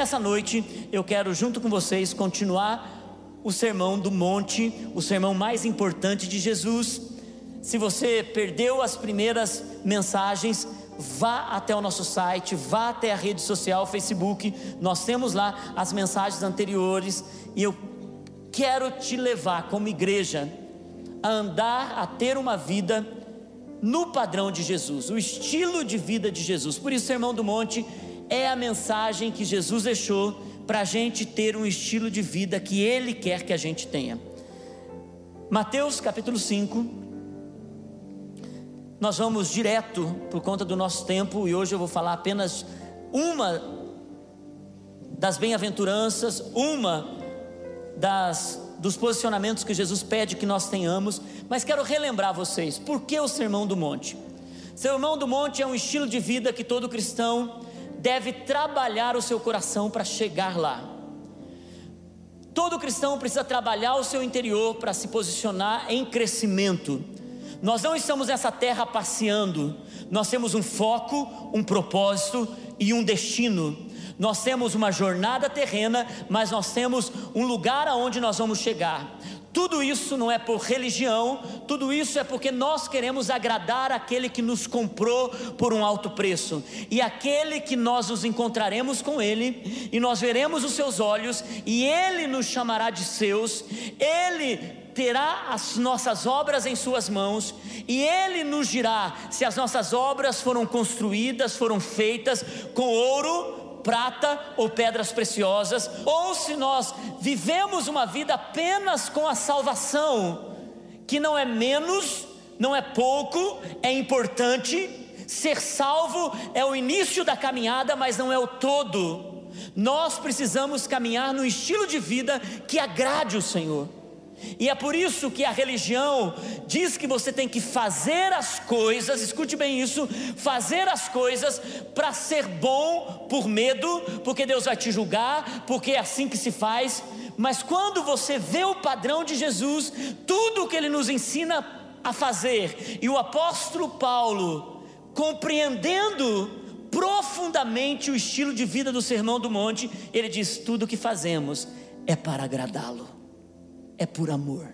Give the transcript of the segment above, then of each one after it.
nessa noite eu quero, junto com vocês, continuar o sermão do monte, o sermão mais importante de Jesus. Se você perdeu as primeiras mensagens, vá até o nosso site, vá até a rede social, Facebook, nós temos lá as mensagens anteriores e eu quero te levar como igreja a andar, a ter uma vida no padrão de Jesus, o estilo de vida de Jesus. Por isso, Sermão do Monte é a mensagem que Jesus deixou para a gente ter um estilo de vida que Ele quer que a gente tenha. Mateus capítulo 5, nós vamos direto por conta do nosso tempo e hoje eu vou falar apenas uma das bem-aventuranças, uma das dos posicionamentos que Jesus pede que nós tenhamos, mas quero relembrar vocês, por que o Sermão do Monte? Sermão do Monte é um estilo de vida que todo cristão deve trabalhar o seu coração para chegar lá. Todo cristão precisa trabalhar o seu interior para se posicionar em crescimento. Nós não estamos nessa terra passeando, nós temos um foco, um propósito e um destino. Nós temos uma jornada terrena, mas nós temos um lugar aonde nós vamos chegar. Tudo isso não é por religião, tudo isso é porque nós queremos agradar aquele que nos comprou por um alto preço, e aquele que nós nos encontraremos com ele, e nós veremos os seus olhos, e ele nos chamará de seus, ele terá as nossas obras em Suas mãos, e Ele nos dirá se as nossas obras foram construídas, foram feitas com ouro, prata ou pedras preciosas, ou se nós vivemos uma vida apenas com a salvação, que não é menos, não é pouco, é importante. Ser salvo é o início da caminhada, mas não é o todo. Nós precisamos caminhar no estilo de vida que agrade o Senhor. E é por isso que a religião diz que você tem que fazer as coisas, escute bem isso, fazer as coisas para ser bom por medo, porque Deus vai te julgar, porque é assim que se faz. Mas quando você vê o padrão de Jesus, tudo o que ele nos ensina a fazer, e o apóstolo Paulo, compreendendo profundamente o estilo de vida do Sermão do Monte, ele diz: tudo o que fazemos é para agradá-lo é por amor,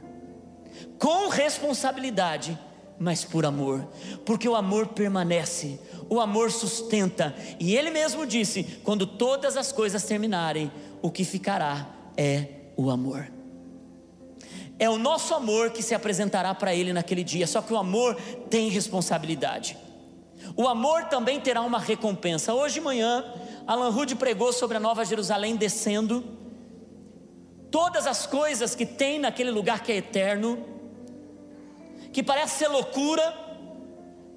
com responsabilidade, mas por amor, porque o amor permanece, o amor sustenta, e ele mesmo disse: quando todas as coisas terminarem, o que ficará é o amor. É o nosso amor que se apresentará para ele naquele dia, só que o amor tem responsabilidade. O amor também terá uma recompensa. Hoje de manhã, Alan Rude pregou sobre a Nova Jerusalém descendo todas as coisas que tem naquele lugar que é eterno, que parece ser loucura,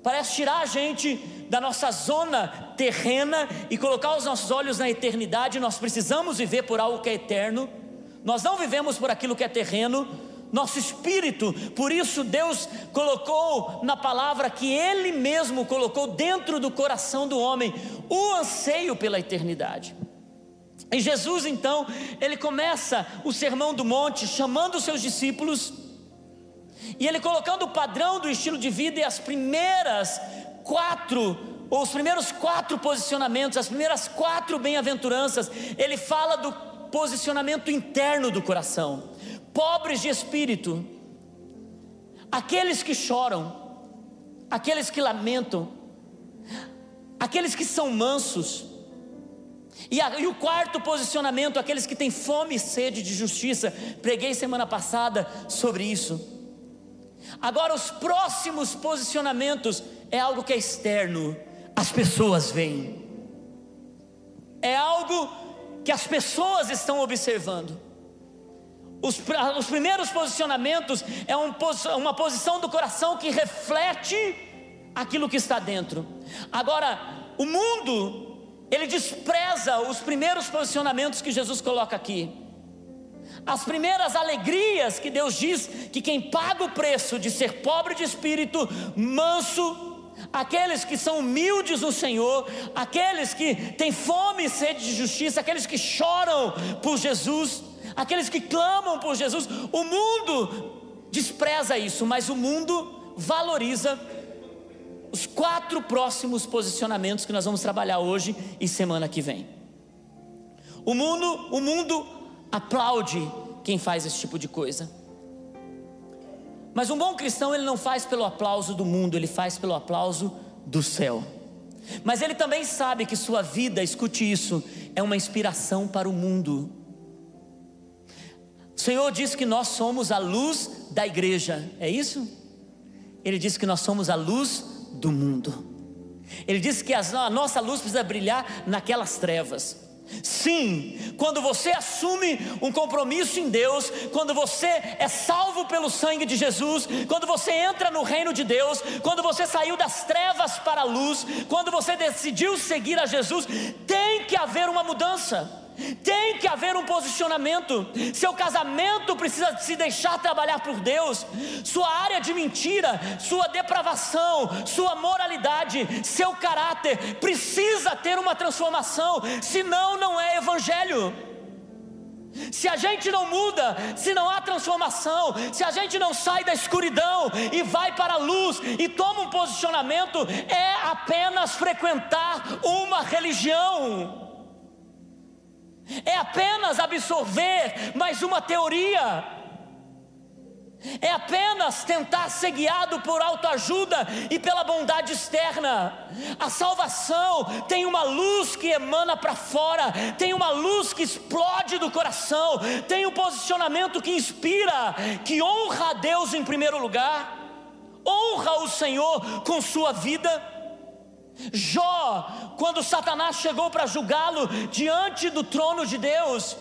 parece tirar a gente da nossa zona terrena e colocar os nossos olhos na eternidade. Nós precisamos viver por algo que é eterno, nós não vivemos por aquilo que é terreno. Nosso espírito, por isso Deus colocou na palavra que Ele mesmo colocou dentro do coração do homem o anseio pela eternidade. E Jesus então, ele começa o sermão do monte chamando os seus discípulos e ele colocando o padrão do estilo de vida e as primeiras quatro ou os primeiros quatro posicionamentos, as primeiras quatro bem-aventuranças, ele fala do posicionamento interno do coração. Pobres de espírito, aqueles que choram, aqueles que lamentam, aqueles que são mansos, e, a, e, o quarto posicionamento, aqueles que têm fome e sede de justiça, preguei semana passada sobre isso. Agora, os próximos posicionamentos é algo que é externo, as pessoas veem, é algo que as pessoas estão observando. Os, os primeiros posicionamentos é um, uma posição do coração que reflete aquilo que está dentro. Agora, o mundo ele despreza os primeiros posicionamentos que Jesus coloca aqui. As primeiras alegrias que Deus diz que quem paga o preço de ser pobre de espírito, manso, aqueles que são humildes no Senhor, aqueles que têm fome e sede de justiça, aqueles que choram por Jesus, aqueles que clamam por Jesus, o mundo despreza isso, mas o mundo valoriza os quatro próximos posicionamentos que nós vamos trabalhar hoje e semana que vem. O mundo, o mundo aplaude quem faz esse tipo de coisa. Mas um bom cristão ele não faz pelo aplauso do mundo, ele faz pelo aplauso do céu. Mas ele também sabe que sua vida, escute isso, é uma inspiração para o mundo. O Senhor diz que nós somos a luz da igreja, é isso? Ele diz que nós somos a luz do mundo. Ele diz que a nossa luz precisa brilhar naquelas trevas. Sim, quando você assume um compromisso em Deus, quando você é salvo pelo sangue de Jesus, quando você entra no reino de Deus, quando você saiu das trevas para a luz, quando você decidiu seguir a Jesus, tem que haver uma mudança. Tem que haver um posicionamento. Seu casamento precisa se deixar trabalhar por Deus. Sua área de mentira, sua depravação, sua moralidade, seu caráter precisa ter uma transformação, senão não é evangelho. Se a gente não muda, se não há transformação, se a gente não sai da escuridão e vai para a luz e toma um posicionamento, é apenas frequentar uma religião é apenas absorver mais uma teoria, é apenas tentar ser guiado por autoajuda e pela bondade externa. A salvação tem uma luz que emana para fora, tem uma luz que explode do coração, tem um posicionamento que inspira, que honra a Deus em primeiro lugar, honra o Senhor com sua vida Jó, quando Satanás chegou para julgá-lo diante do trono de Deus,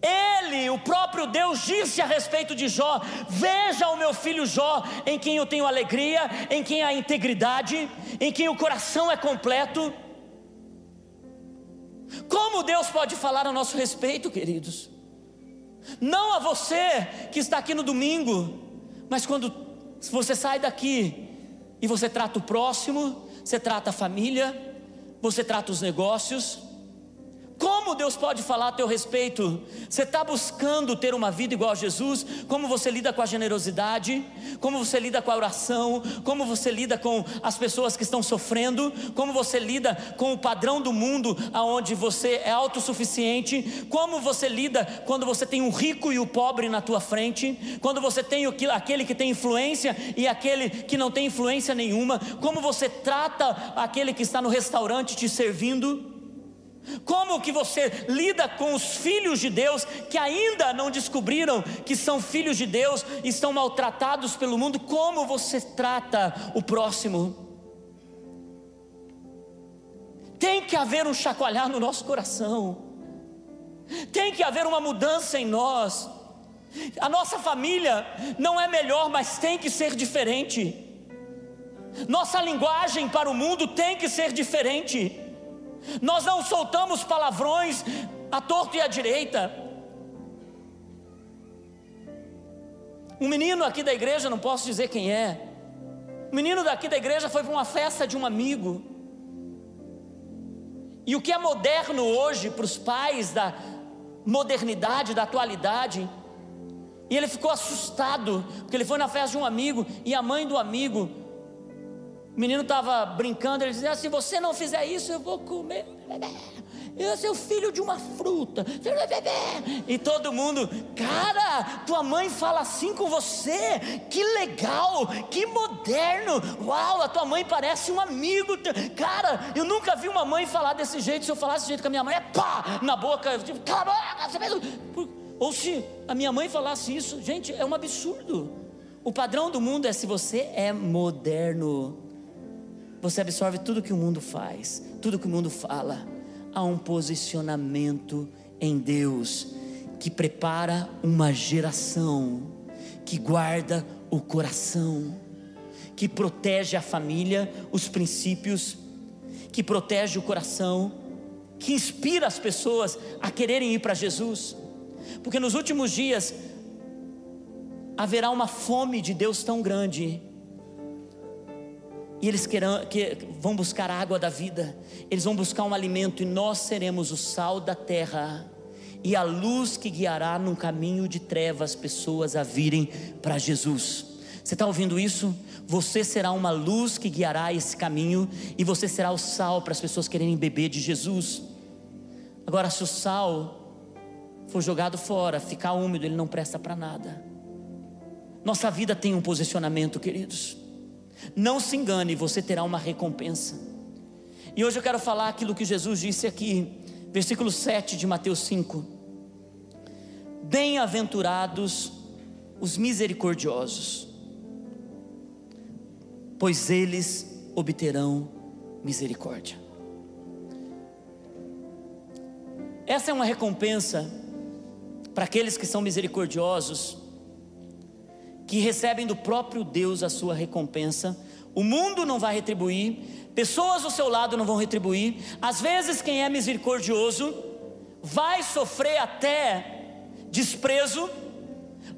ele, o próprio Deus, disse a respeito de Jó: Veja o meu filho Jó, em quem eu tenho alegria, em quem há integridade, em quem o coração é completo. Como Deus pode falar a nosso respeito, queridos? Não a você que está aqui no domingo, mas quando você sai daqui e você trata o próximo, você trata a família, você trata os negócios. Como Deus pode falar a teu respeito? Você está buscando ter uma vida igual a Jesus? Como você lida com a generosidade? Como você lida com a oração? Como você lida com as pessoas que estão sofrendo? Como você lida com o padrão do mundo aonde você é autossuficiente? Como você lida quando você tem um rico e o pobre na tua frente? Quando você tem aquele que tem influência e aquele que não tem influência nenhuma? Como você trata aquele que está no restaurante te servindo? Como que você lida com os filhos de Deus que ainda não descobriram que são filhos de Deus, estão maltratados pelo mundo? Como você trata o próximo? Tem que haver um chacoalhar no nosso coração. Tem que haver uma mudança em nós. A nossa família não é melhor, mas tem que ser diferente. Nossa linguagem para o mundo tem que ser diferente. Nós não soltamos palavrões à torta e à direita. Um menino aqui da igreja, não posso dizer quem é. Um menino daqui da igreja foi para uma festa de um amigo. E o que é moderno hoje para os pais da modernidade, da atualidade, e ele ficou assustado, porque ele foi na festa de um amigo e a mãe do amigo o menino estava brincando, ele dizia: Se você não fizer isso, eu vou comer. Eu sou filho de uma fruta. E todo mundo, cara, tua mãe fala assim com você. Que legal, que moderno. Uau, a tua mãe parece um amigo. Cara, eu nunca vi uma mãe falar desse jeito. Se eu falasse desse jeito com a minha mãe, é pá, na boca. Tipo, cala você mesmo. Ou se a minha mãe falasse isso, gente, é um absurdo. O padrão do mundo é se você é moderno você absorve tudo que o mundo faz, tudo que o mundo fala. Há um posicionamento em Deus que prepara uma geração, que guarda o coração, que protege a família, os princípios, que protege o coração, que inspira as pessoas a quererem ir para Jesus. Porque nos últimos dias haverá uma fome de Deus tão grande e eles querão, que, vão buscar a água da vida, eles vão buscar um alimento, e nós seremos o sal da terra, e a luz que guiará num caminho de trevas pessoas a virem para Jesus. Você está ouvindo isso? Você será uma luz que guiará esse caminho, e você será o sal para as pessoas quererem beber de Jesus. Agora, se o sal for jogado fora, ficar úmido, ele não presta para nada. Nossa vida tem um posicionamento, queridos. Não se engane, você terá uma recompensa. E hoje eu quero falar aquilo que Jesus disse aqui, versículo 7 de Mateus 5. Bem-aventurados os misericordiosos, pois eles obterão misericórdia. Essa é uma recompensa para aqueles que são misericordiosos, que recebem do próprio Deus a sua recompensa. O mundo não vai retribuir, pessoas do seu lado não vão retribuir. Às vezes, quem é misericordioso vai sofrer até desprezo,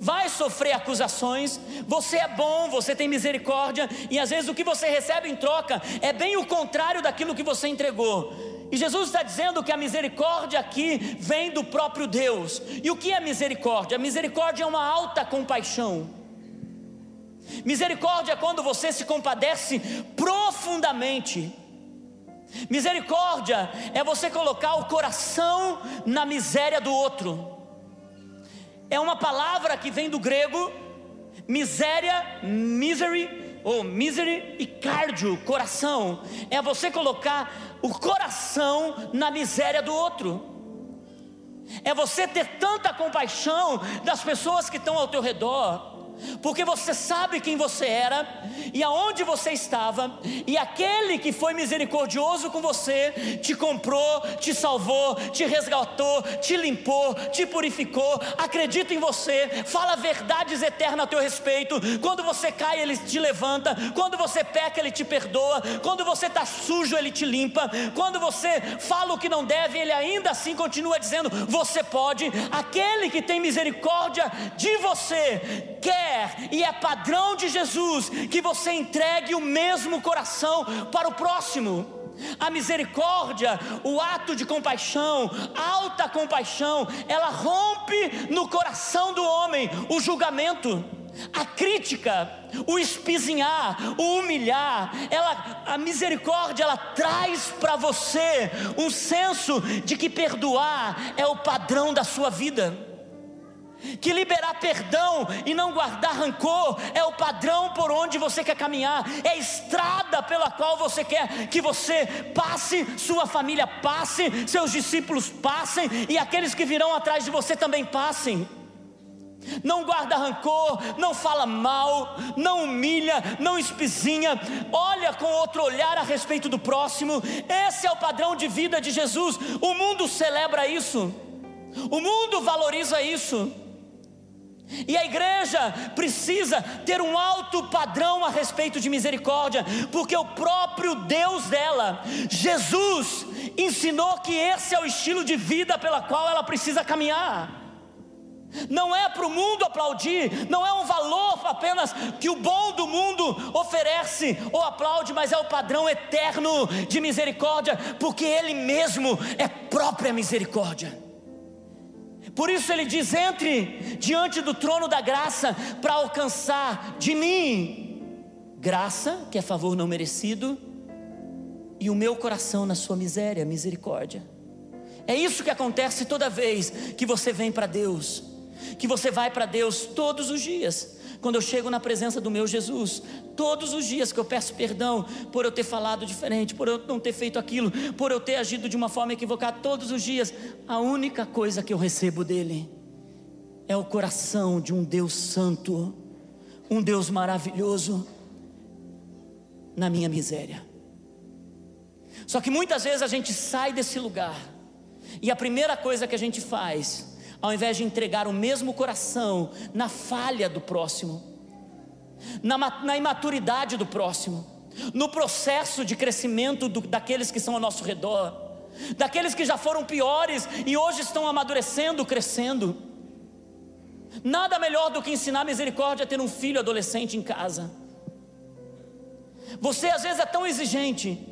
vai sofrer acusações. Você é bom, você tem misericórdia, e às vezes o que você recebe em troca é bem o contrário daquilo que você entregou. E Jesus está dizendo que a misericórdia aqui vem do próprio Deus. E o que é misericórdia? A misericórdia é uma alta compaixão. Misericórdia é quando você se compadece profundamente. Misericórdia é você colocar o coração na miséria do outro. É uma palavra que vem do grego miséria, misery, ou misery e cardio, coração. É você colocar o coração na miséria do outro. É você ter tanta compaixão das pessoas que estão ao teu redor porque você sabe quem você era e aonde você estava, e aquele que foi misericordioso com você te comprou, te salvou, te resgatou, te limpou, te purificou, acredita em você, fala verdades eternas a teu respeito. Quando você cai, ele te levanta, quando você peca, ele te perdoa, quando você está sujo, ele te limpa, quando você fala o que não deve, ele ainda assim continua dizendo: você pode. Aquele que tem misericórdia de você quer quer e é padrão de Jesus que você entregue o mesmo coração para o próximo. A misericórdia, o ato de compaixão, alta compaixão, ela rompe no coração do homem o julgamento, a crítica, o espizinhar, o humilhar. Ela, a misericórdia, ela traz para você um senso de que perdoar é o padrão da sua vida que liberar perdão e não guardar rancor é o padrão por onde você quer caminhar, é a estrada pela qual você quer que você passe, sua família passe, seus discípulos passem e aqueles que virão atrás de você também passem. Não guarda rancor, não fala mal, não humilha, não espizinha, olha com outro olhar a respeito do próximo. Esse é o padrão de vida de Jesus. O mundo celebra isso, o mundo valoriza isso. E a igreja precisa ter um alto padrão a respeito de misericórdia, porque o próprio Deus dela, Jesus, ensinou que esse é o estilo de vida pela qual ela precisa caminhar. Não é para o mundo aplaudir, não é um valor apenas que o bom do mundo oferece ou aplaude, mas é o padrão eterno de misericórdia, porque Ele mesmo é própria misericórdia. Por isso ele diz: entre diante do trono da graça para alcançar de mim graça, que é favor não merecido, e o meu coração na sua miséria, misericórdia. É isso que acontece toda vez que você vem para Deus, que você vai para Deus todos os dias quando eu chego na presença do meu Jesus, todos os dias que eu peço perdão por eu ter falado diferente, por eu não ter feito aquilo, por eu ter agido de uma forma equivocada, todos os dias, a única coisa que eu recebo dele é o coração de um Deus santo, um Deus maravilhoso, na minha miséria. Só que muitas vezes a gente sai desse lugar, e a primeira coisa que a gente faz ao invés de entregar o mesmo coração na falha do próximo, na, na imaturidade do próximo, no processo de crescimento do, daqueles que são ao nosso redor, daqueles que já foram piores e hoje estão amadurecendo, crescendo. Nada melhor do que ensinar misericórdia a ter um filho adolescente em casa. Você às vezes é tão exigente,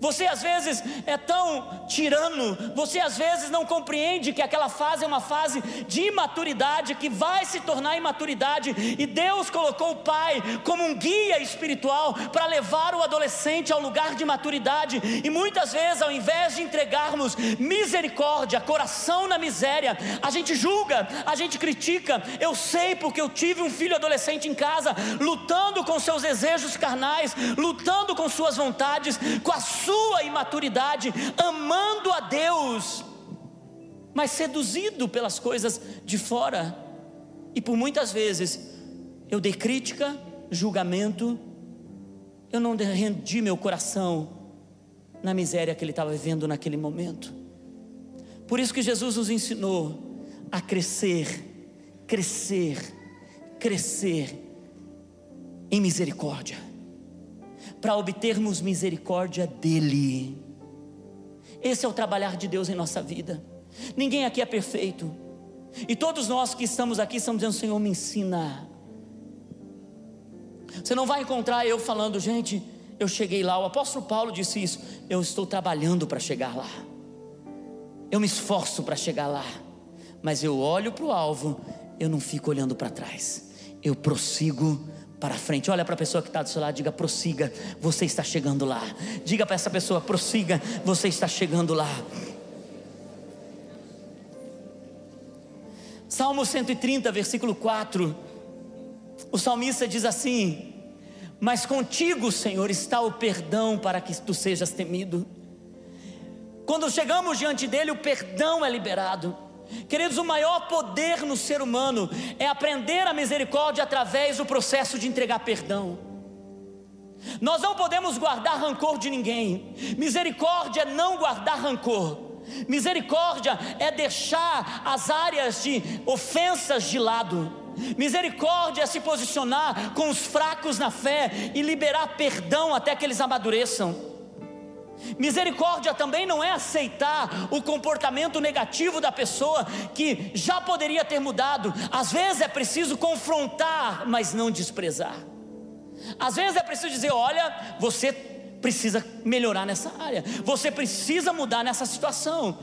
Você às vezes é tão tirano, você às vezes não compreende que aquela fase é uma fase de imaturidade que vai se tornar imaturidade, e Deus colocou o pai como um guia espiritual para levar o adolescente ao lugar de maturidade, e muitas vezes, ao invés de entregarmos misericórdia, coração na miséria, a gente julga, a gente critica. Eu sei porque eu tive um filho adolescente em casa, lutando com seus desejos carnais, lutando com suas vontades, com a sua imaturidade, amando a Deus, mas seduzido pelas coisas de fora. E por muitas vezes eu dei crítica, julgamento, eu não rendi meu coração na miséria que ele estava vivendo naquele momento. Por isso que Jesus nos ensinou a crescer, crescer, crescer em misericórdia para obtermos misericórdia dEle. Esse é o trabalhar de Deus em nossa vida. Ninguém aqui é perfeito. E todos nós que estamos aqui estamos dizendo: Senhor, me ensina. Você não vai encontrar eu falando, gente, eu cheguei lá. O apóstolo Paulo disse isso. Eu estou trabalhando para chegar lá. Eu me esforço para chegar lá. Mas eu olho para o alvo, eu não fico olhando para trás. Eu prossigo para frente. Olha para a pessoa que está do seu lado, diga prossiga, você está chegando lá. Diga para essa pessoa, prossiga, você está chegando lá. Salmo 130, versículo 4. O salmista diz assim: Mas contigo, Senhor, está o perdão para que tu sejas temido. Quando chegamos diante dele, o perdão é liberado. Queridos, o maior poder no ser humano é aprender a misericórdia através do processo de entregar perdão. Nós não podemos guardar rancor de ninguém. Misericórdia é não guardar rancor. Misericórdia é deixar as áreas de ofensas de lado. Misericórdia é se posicionar com os fracos na fé e liberar perdão até que eles amadureçam. Misericórdia também não é aceitar o comportamento negativo da pessoa que já poderia ter mudado. Às vezes é preciso confrontar, mas não desprezar. Às vezes é preciso dizer: olha, você precisa melhorar nessa área, você precisa mudar nessa situação,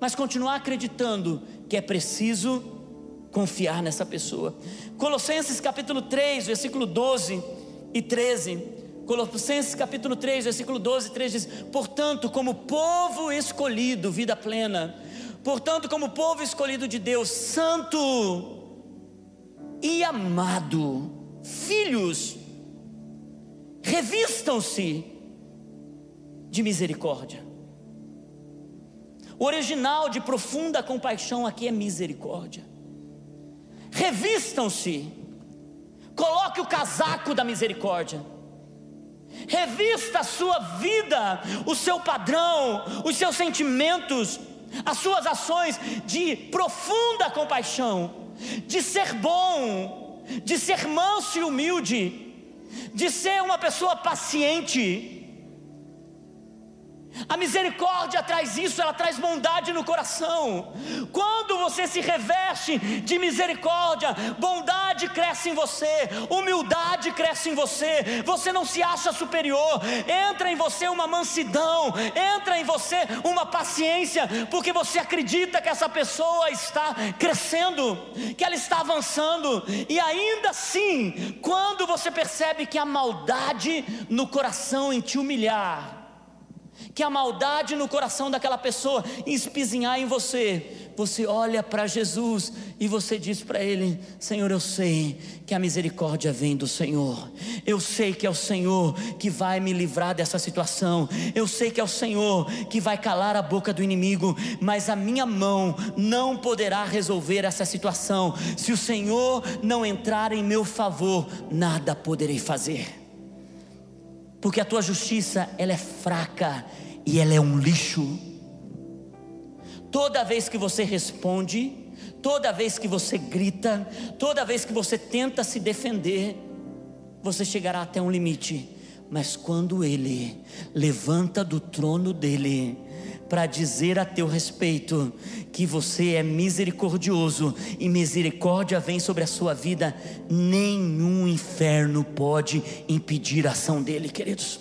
mas continuar acreditando que é preciso confiar nessa pessoa. Colossenses capítulo 3, versículo 12 e 13 Colossenses capítulo 3, versículo 12 3 diz: Portanto, como povo escolhido, vida plena, portanto, como povo escolhido de Deus, santo e amado, filhos, revistam-se de misericórdia. O original de profunda compaixão aqui é misericórdia. Revistam-se, coloque o casaco da misericórdia revista a sua vida, o seu padrão, os seus sentimentos, as suas ações de profunda compaixão, de ser bom, de ser manso e humilde, de ser uma pessoa paciente, a misericórdia traz isso, ela traz bondade no coração. Quando você se reveste de misericórdia, bondade cresce em você, humildade cresce em você, você não se acha superior, entra em você uma mansidão, entra em você uma paciência, porque você acredita que essa pessoa está crescendo, que ela está avançando, e ainda assim, quando você percebe que a maldade no coração em te humilhar, que a maldade no coração daquela pessoa espizinhar em você, você olha para Jesus e você diz para Ele: Senhor, eu sei que a misericórdia vem do Senhor, eu sei que é o Senhor que vai me livrar dessa situação, eu sei que é o Senhor que vai calar a boca do inimigo, mas a minha mão não poderá resolver essa situação, se o Senhor não entrar em meu favor, nada poderei fazer porque a tua justiça ela é fraca e ela é um lixo. Toda vez que você responde, toda vez que você grita, toda vez que você tenta se defender, você chegará até um limite. Mas quando ele levanta do trono dele, para dizer a teu respeito que você é misericordioso e misericórdia vem sobre a sua vida, nenhum inferno pode impedir a ação dele, queridos.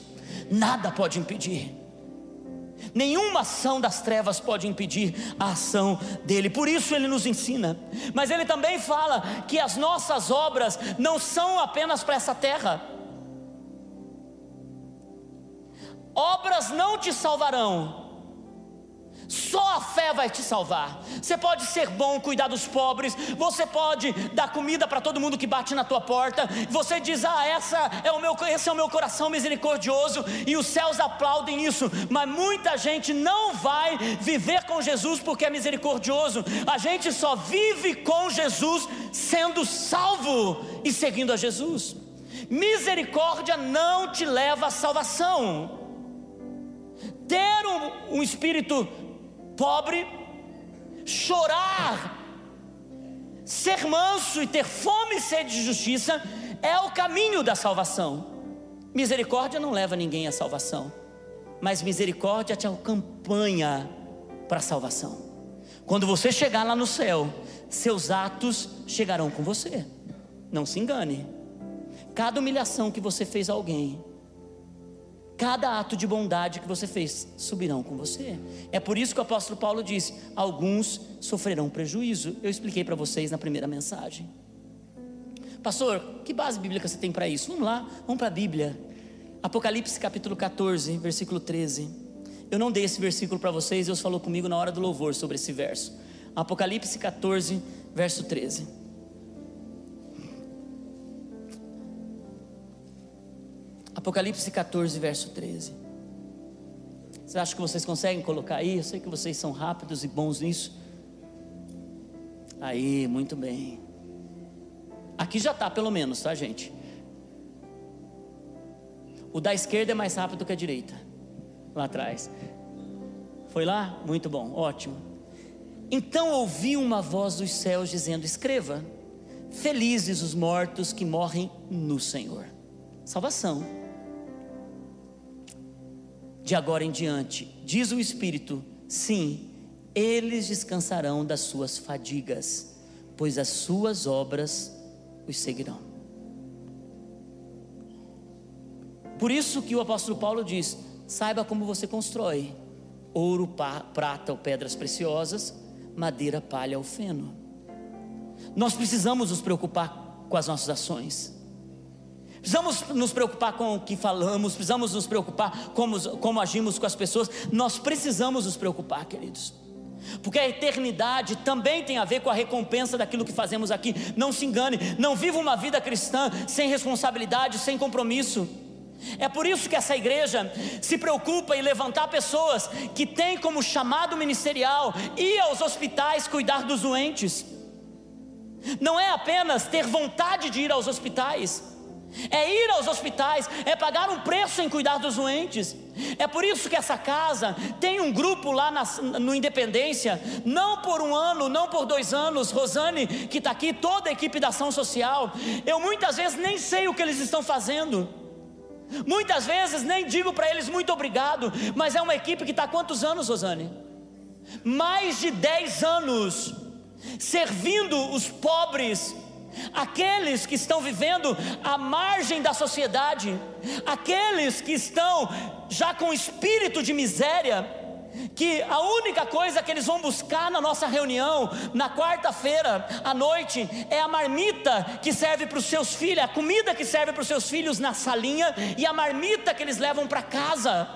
nada pode impedir. Nenhuma ação das trevas pode impedir a ação dele, por isso ele nos ensina. Mas ele também fala que as nossas obras não são apenas para essa terra. Obras não te salvarão, só a fé vai te salvar. Você pode ser bom, cuidar dos pobres, você pode dar comida para todo mundo que bate na tua porta. Você diz: "Ah, essa é o meu, esse é o meu coração misericordioso", e os céus aplaudem isso. Mas muita gente não vai viver com Jesus porque é misericordioso. A gente só vive com Jesus sendo salvo e seguindo a Jesus. Misericórdia não te leva à salvação. Ter um, um espírito pobre, chorar, ser manso e ter fome e sede de justiça é o caminho da salvação. Misericórdia não leva ninguém à salvação, mas misericórdia te acompanha para a salvação. Quando você chegar lá no céu, seus atos chegarão com você. Não se engane. Cada humilhação que você fez a alguém, Cada ato de bondade que você fez subirão com você. É por isso que o apóstolo Paulo disse: alguns sofrerão prejuízo. Eu expliquei para vocês na primeira mensagem. Pastor, que base bíblica você tem para isso? Vamos lá, vamos para a Bíblia. Apocalipse capítulo 14, versículo 13. Eu não dei esse versículo para vocês, Deus falou comigo na hora do louvor sobre esse verso. Apocalipse 14, verso 13. Apocalipse 14, verso 13. Você acha que vocês conseguem colocar aí? Eu sei que vocês são rápidos e bons nisso. Aí, muito bem. Aqui já está, pelo menos, tá, gente? O da esquerda é mais rápido que a direita. Lá atrás. Foi lá? Muito bom, ótimo. Então ouvi uma voz dos céus dizendo: Escreva, felizes os mortos que morrem no Senhor. Salvação de agora em diante, diz o Espírito: sim, eles descansarão das suas fadigas, pois as suas obras os seguirão. Por isso que o apóstolo Paulo diz: saiba como você constrói ouro, prata ou pedras preciosas, madeira, palha ou feno. Nós precisamos nos preocupar com as nossas ações. Precisamos nos preocupar com o que falamos, precisamos nos preocupar como, como agimos com as pessoas. Nós precisamos nos preocupar, queridos. Porque a eternidade também tem a ver com a recompensa daquilo que fazemos aqui. Não se engane, não viva uma vida cristã sem responsabilidade, sem compromisso. É por isso que essa igreja se preocupa em levantar pessoas que têm como chamado ministerial ir aos hospitais cuidar dos doentes. Não é apenas ter vontade de ir aos hospitais é ir aos hospitais, é pagar um preço em cuidar dos doentes. É por isso que essa casa tem um grupo lá na, no Independência, não por um ano, não por dois anos. Rosane, que está aqui, toda a equipe da ação social, eu muitas vezes nem sei o que eles estão fazendo. Muitas vezes nem digo para eles muito obrigado, mas é uma equipe que está quantos anos, Rosane? Mais de dez anos, servindo os pobres aqueles que estão vivendo à margem da sociedade, aqueles que estão já com espírito de miséria, que a única coisa que eles vão buscar na nossa reunião, na quarta-feira à noite, é a marmita que serve para os seus filhos, a comida que serve para os seus filhos na salinha e a marmita que eles levam para casa,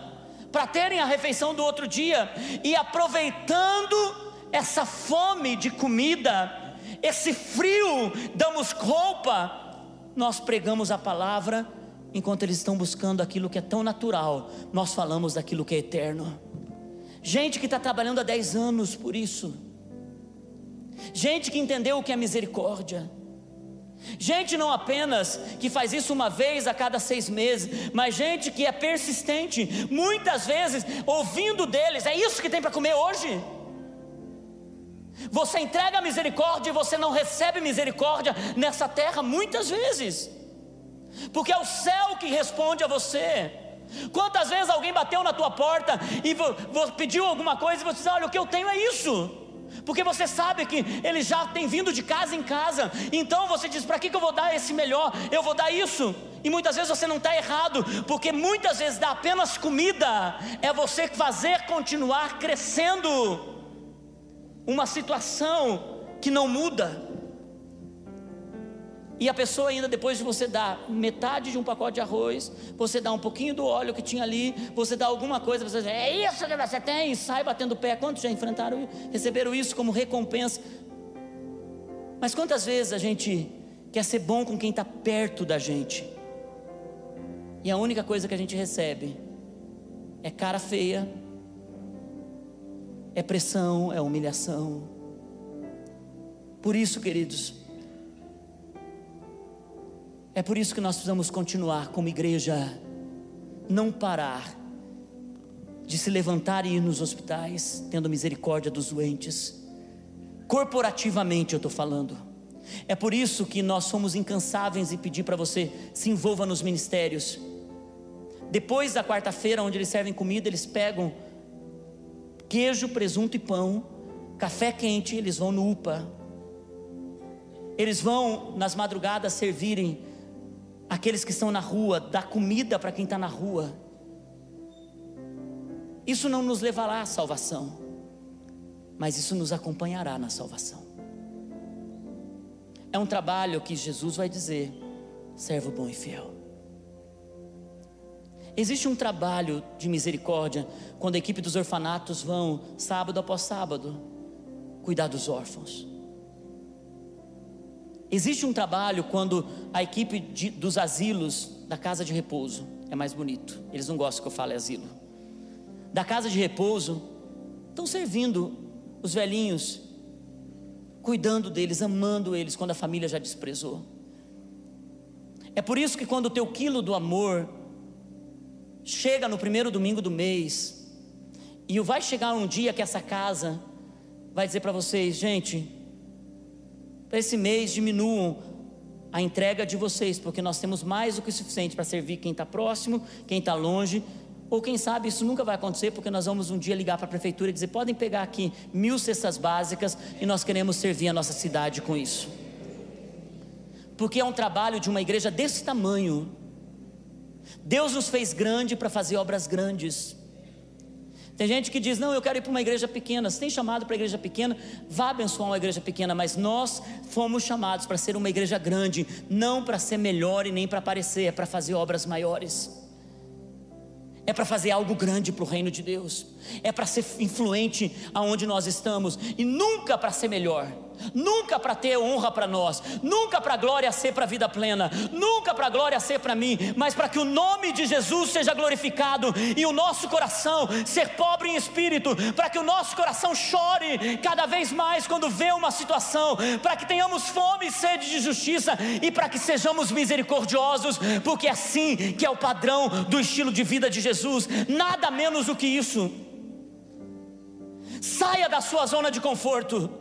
para terem a refeição do outro dia, e aproveitando essa fome de comida, esse frio, damos roupa, nós pregamos a palavra, enquanto eles estão buscando aquilo que é tão natural, nós falamos daquilo que é eterno. Gente que está trabalhando há 10 anos por isso, gente que entendeu o que é misericórdia. Gente não apenas que faz isso uma vez a cada seis meses, mas gente que é persistente, muitas vezes ouvindo deles, é isso que tem para comer hoje. Você entrega misericórdia e você não recebe misericórdia nessa terra muitas vezes, porque é o céu que responde a você. Quantas vezes alguém bateu na tua porta e pediu alguma coisa e você diz: Olha, o que eu tenho é isso. Porque você sabe que ele já tem vindo de casa em casa, então você diz: para que, que eu vou dar esse melhor? Eu vou dar isso. E muitas vezes você não está errado, porque muitas vezes dar apenas comida é você fazer continuar crescendo uma situação que não muda. E a pessoa ainda depois de você dar metade de um pacote de arroz, você dá um pouquinho do óleo que tinha ali, você dá alguma coisa, você diz, é isso que você tem, e sai batendo pé. Quantos já enfrentaram, receberam isso como recompensa? Mas quantas vezes a gente quer ser bom com quem está perto da gente? E a única coisa que a gente recebe é cara feia, é pressão, é humilhação. Por isso, queridos, é por isso que nós precisamos continuar como igreja, não parar de se levantar e ir nos hospitais, tendo misericórdia dos doentes. Corporativamente eu estou falando. É por isso que nós somos incansáveis em pedir para você se envolva nos ministérios. Depois da quarta-feira, onde eles servem comida, eles pegam queijo, presunto e pão, café quente, eles vão no UPA. Eles vão nas madrugadas servirem aqueles que estão na rua, dar comida para quem está na rua. Isso não nos levará à salvação, mas isso nos acompanhará na salvação. É um trabalho que Jesus vai dizer: servo bom e fiel. Existe um trabalho de misericórdia quando a equipe dos orfanatos vão, sábado após sábado, cuidar dos órfãos. Existe um trabalho quando a equipe de, dos asilos da casa de repouso é mais bonito. Eles não gostam que eu fale asilo. Da casa de repouso estão servindo os velhinhos, cuidando deles, amando eles quando a família já desprezou. É por isso que quando o teu quilo do amor chega no primeiro domingo do mês, e vai chegar um dia que essa casa vai dizer para vocês, gente, para esse mês diminuam a entrega de vocês, porque nós temos mais do que o suficiente para servir quem está próximo, quem está longe, ou quem sabe isso nunca vai acontecer, porque nós vamos um dia ligar para a prefeitura e dizer: podem pegar aqui mil cestas básicas e nós queremos servir a nossa cidade com isso. Porque é um trabalho de uma igreja desse tamanho. Deus nos fez grande para fazer obras grandes. Tem gente que diz: Não, eu quero ir para uma igreja pequena. Se tem chamado para igreja pequena, vá abençoar uma igreja pequena. Mas nós fomos chamados para ser uma igreja grande, não para ser melhor e nem para aparecer, é para fazer obras maiores. É para fazer algo grande para o reino de Deus, é para ser influente aonde nós estamos e nunca para ser melhor nunca para ter honra para nós, nunca para a glória ser para a vida plena, nunca para a glória ser para mim, mas para que o nome de Jesus seja glorificado e o nosso coração ser pobre em espírito, para que o nosso coração chore cada vez mais quando vê uma situação, para que tenhamos fome e sede de justiça e para que sejamos misericordiosos, porque é assim que é o padrão do estilo de vida de Jesus, nada menos do que isso. Saia da sua zona de conforto.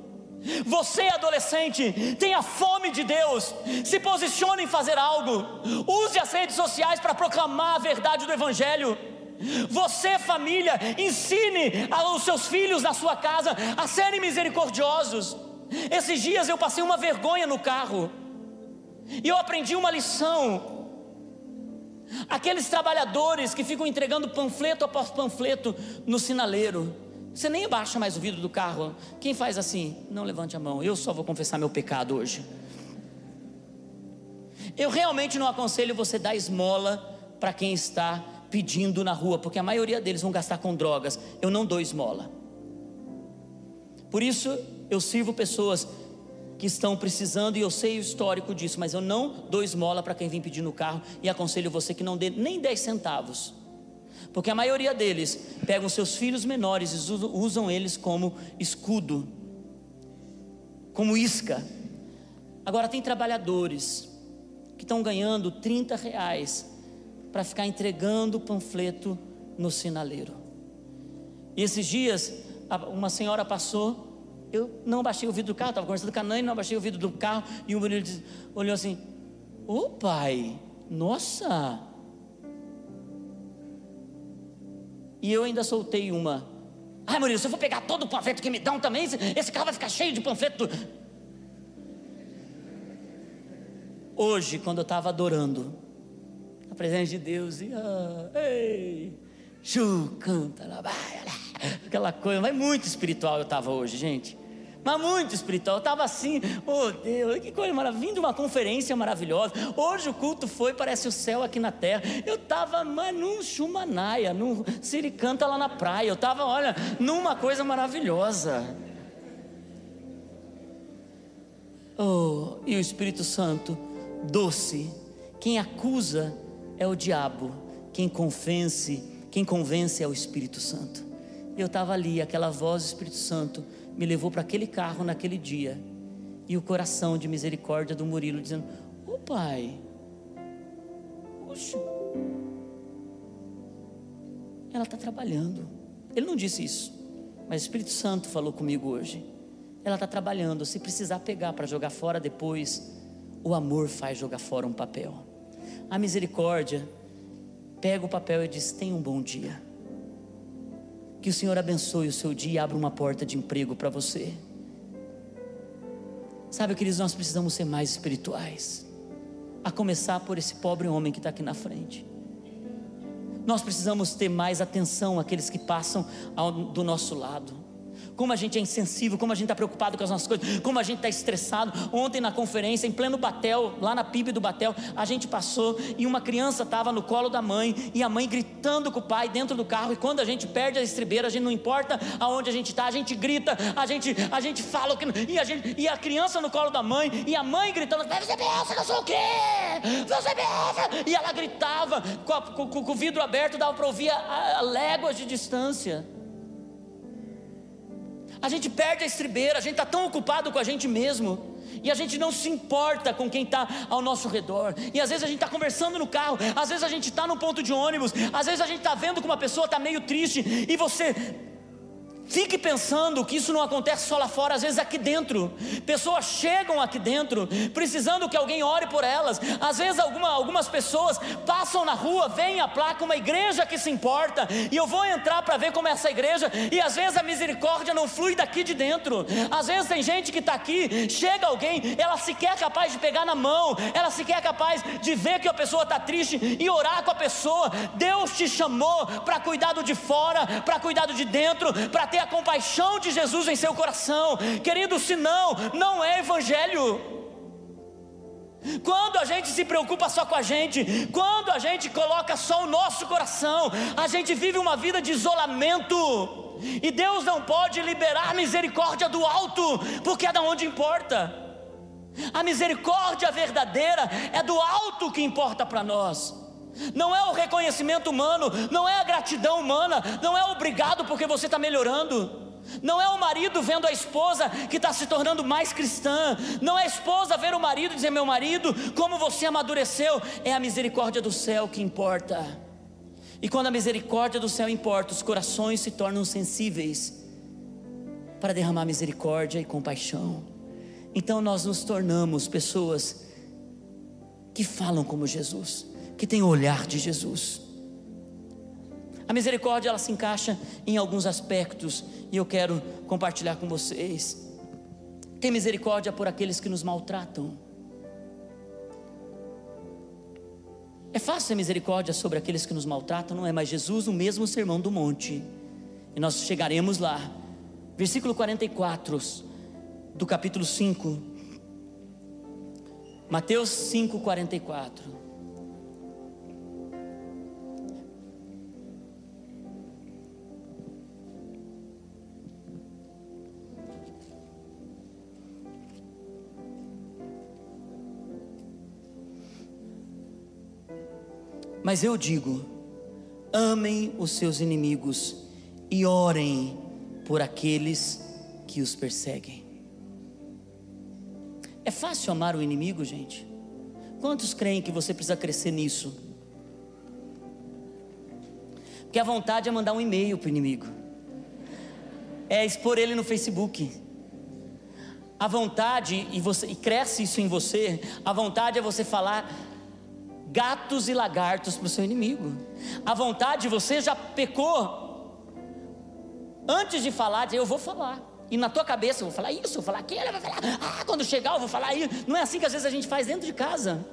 Você, adolescente, tenha fome de Deus, se posicione em fazer algo, use as redes sociais para proclamar a verdade do Evangelho. Você, família, ensine os seus filhos na sua casa a serem misericordiosos. Esses dias eu passei uma vergonha no carro e eu aprendi uma lição. Aqueles trabalhadores que ficam entregando panfleto após panfleto no sinaleiro você nem baixa mais o vidro do carro. Quem faz assim? Não levante a mão. Eu só vou confessar meu pecado hoje. Eu realmente não aconselho você dar esmola para quem está pedindo na rua, porque a maioria deles vão gastar com drogas. Eu não dou esmola. Por isso, eu sirvo pessoas que estão precisando e eu sei o histórico disso, mas eu não dou esmola para quem vem pedir no carro e aconselho você que não dê nem 10 centavos. Porque a maioria deles pegam seus filhos menores e usam eles como escudo, como isca. Agora tem trabalhadores que estão ganhando 30 reais para ficar entregando panfleto no sinaleiro. E esses dias, uma senhora passou, eu não baixei o vidro do carro, estava conversando com a Nani, não baixei o vidro do carro, e o menino olhou assim: Ô pai, nossa, E eu ainda soltei uma. Ai, Murilo, se eu for pegar todo o panfleto que me dão também, esse carro vai ficar cheio de panfleto. Hoje, quando eu estava adorando, presença de Deus e ah, ei, chu, canta, lá, aquela coisa, mas muito espiritual eu estava hoje, gente. Mas muito espiritual, eu estava assim, oh Deus, que coisa maravilhosa, vim de uma conferência maravilhosa. Hoje o culto foi, parece o céu aqui na terra. Eu estava, num chumanaia, num siricanta lá na praia. Eu estava, olha, numa coisa maravilhosa. Oh, e o Espírito Santo, doce. Quem acusa é o diabo, quem convence, quem convence é o Espírito Santo. E eu estava ali, aquela voz do Espírito Santo me levou para aquele carro naquele dia. E o coração de misericórdia do Murilo dizendo: Ô oh, pai, puxa, ela está trabalhando. Ele não disse isso, mas o Espírito Santo falou comigo hoje. Ela está trabalhando. Se precisar pegar para jogar fora depois, o amor faz jogar fora um papel. A misericórdia pega o papel e diz: Tenha um bom dia. Que o Senhor abençoe o seu dia e abra uma porta de emprego para você. Sabe, queridos, nós precisamos ser mais espirituais. A começar por esse pobre homem que está aqui na frente. Nós precisamos ter mais atenção àqueles que passam ao, do nosso lado como a gente é insensível, como a gente está preocupado com as nossas coisas, como a gente está estressado. Ontem na conferência, em pleno Batel, lá na PIB do Batel, a gente passou e uma criança estava no colo da mãe e a mãe gritando com o pai dentro do carro. E quando a gente perde a estribeira, a gente não importa aonde a gente está, a gente grita, a gente, a gente fala que e a gente e a criança no colo da mãe e a mãe gritando: Você pensa que eu sou o quê? Você pensa? E ela gritava com, a, com, com o vidro aberto, dava para ouvir a, a léguas de distância. A gente perde a estribeira, a gente está tão ocupado com a gente mesmo. E a gente não se importa com quem está ao nosso redor. E às vezes a gente está conversando no carro, às vezes a gente está no ponto de ônibus, às vezes a gente está vendo que uma pessoa está meio triste e você Fique pensando que isso não acontece só lá fora, às vezes aqui dentro. Pessoas chegam aqui dentro precisando que alguém ore por elas. Às vezes alguma, algumas pessoas passam na rua, veem a placa, uma igreja que se importa, e eu vou entrar para ver como é essa igreja, e às vezes a misericórdia não flui daqui de dentro. Às vezes tem gente que está aqui, chega alguém, ela sequer é capaz de pegar na mão, ela sequer é capaz de ver que a pessoa está triste e orar com a pessoa. Deus te chamou para cuidar do de fora, para cuidar do de dentro, para ter a compaixão de Jesus em seu coração, querido, senão não é evangelho. Quando a gente se preocupa só com a gente, quando a gente coloca só o nosso coração, a gente vive uma vida de isolamento. E Deus não pode liberar misericórdia do alto, porque é da onde importa. A misericórdia verdadeira é do alto que importa para nós não é o reconhecimento humano, não é a gratidão humana, não é obrigado porque você está melhorando. Não é o marido vendo a esposa que está se tornando mais cristã. Não é a esposa ver o marido e dizer: Meu marido, como você amadureceu. É a misericórdia do céu que importa. E quando a misericórdia do céu importa, os corações se tornam sensíveis para derramar misericórdia e compaixão. Então nós nos tornamos pessoas que falam como Jesus que tem o olhar de Jesus. A misericórdia ela se encaixa em alguns aspectos e eu quero compartilhar com vocês. Tem misericórdia por aqueles que nos maltratam. É fácil ter misericórdia sobre aqueles que nos maltratam, não é? Mas Jesus, no mesmo sermão do monte, e nós chegaremos lá, versículo 44 do capítulo 5, Mateus 5, 44. Mas eu digo: amem os seus inimigos e orem por aqueles que os perseguem. É fácil amar o inimigo, gente? Quantos creem que você precisa crescer nisso? Porque a vontade é mandar um e-mail para o inimigo, é expor ele no Facebook. A vontade, e, você, e cresce isso em você, a vontade é você falar gatos e lagartos para o seu inimigo. A vontade, você já pecou. Antes de falar, eu vou falar. E na tua cabeça eu vou falar isso, eu vou falar aquilo, eu vou falar, ah, quando chegar eu vou falar isso. Não é assim que às vezes a gente faz dentro de casa.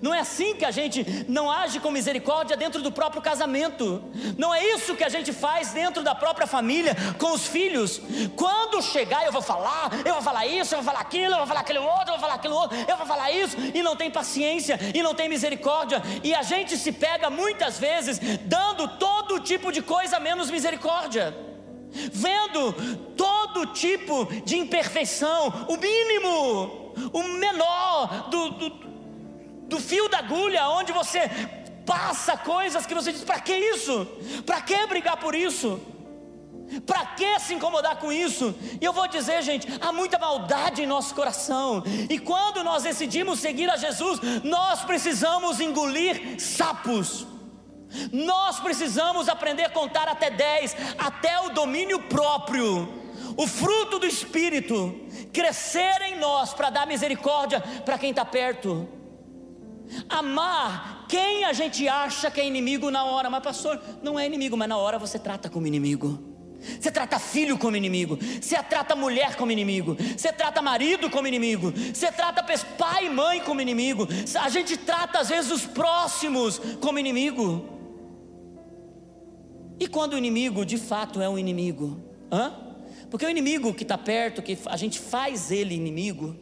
Não é assim que a gente não age com misericórdia dentro do próprio casamento. Não é isso que a gente faz dentro da própria família, com os filhos. Quando chegar, eu vou falar, eu vou falar isso, eu vou falar aquilo, eu vou falar aquilo outro, eu vou falar aquilo outro, eu vou falar isso, e não tem paciência, e não tem misericórdia. E a gente se pega muitas vezes dando todo tipo de coisa menos misericórdia. Vendo todo tipo de imperfeição, o mínimo, o menor do, do do fio da agulha, onde você passa coisas que você diz: para que isso? Para que brigar por isso? Para que se incomodar com isso? E eu vou dizer, gente, há muita maldade em nosso coração. E quando nós decidimos seguir a Jesus, nós precisamos engolir sapos. Nós precisamos aprender a contar até 10, até o domínio próprio, o fruto do Espírito, crescer em nós para dar misericórdia para quem está perto. Amar quem a gente acha que é inimigo na hora, mas pastor, não é inimigo, mas na hora você trata como inimigo. Você trata filho como inimigo, você trata mulher como inimigo, você trata marido como inimigo, você trata pai e mãe como inimigo, a gente trata às vezes os próximos como inimigo. E quando o inimigo de fato é um inimigo? Hã? Porque o inimigo que está perto, que a gente faz ele inimigo,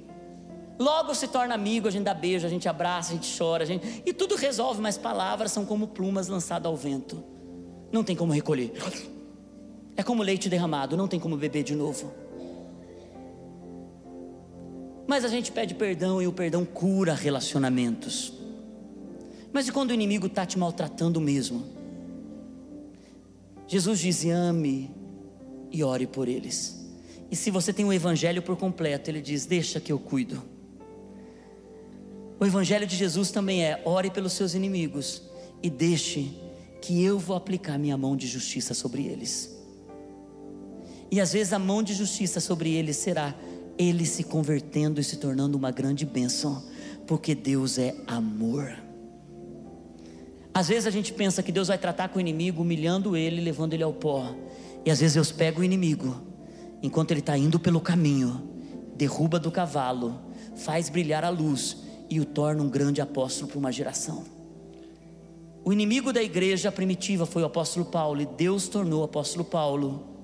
Logo se torna amigo, a gente dá beijo, a gente abraça, a gente chora, a gente... e tudo resolve, mas palavras são como plumas lançadas ao vento. Não tem como recolher. É como leite derramado, não tem como beber de novo. Mas a gente pede perdão e o perdão cura relacionamentos. Mas e quando o inimigo está te maltratando mesmo? Jesus diz: ame e ore por eles. E se você tem o evangelho por completo, ele diz: deixa que eu cuido. O Evangelho de Jesus também é: ore pelos seus inimigos e deixe que eu vou aplicar minha mão de justiça sobre eles. E às vezes a mão de justiça sobre eles será ele se convertendo e se tornando uma grande bênção, porque Deus é amor. Às vezes a gente pensa que Deus vai tratar com o inimigo, humilhando ele, levando ele ao pó. E às vezes Deus pega o inimigo, enquanto ele está indo pelo caminho, derruba do cavalo, faz brilhar a luz e o torna um grande apóstolo para uma geração. O inimigo da igreja primitiva foi o apóstolo Paulo, e Deus tornou o apóstolo Paulo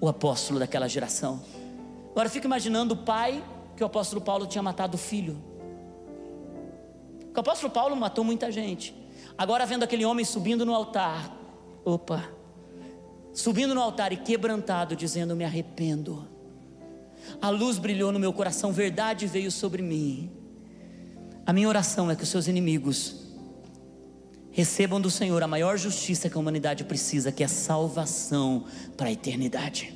o apóstolo daquela geração. Agora fica imaginando o pai que o apóstolo Paulo tinha matado o filho. O apóstolo Paulo matou muita gente. Agora vendo aquele homem subindo no altar, opa, subindo no altar e quebrantado, dizendo: Me arrependo. A luz brilhou no meu coração, verdade veio sobre mim. A minha oração é que os seus inimigos recebam do Senhor a maior justiça que a humanidade precisa, que é salvação para a eternidade.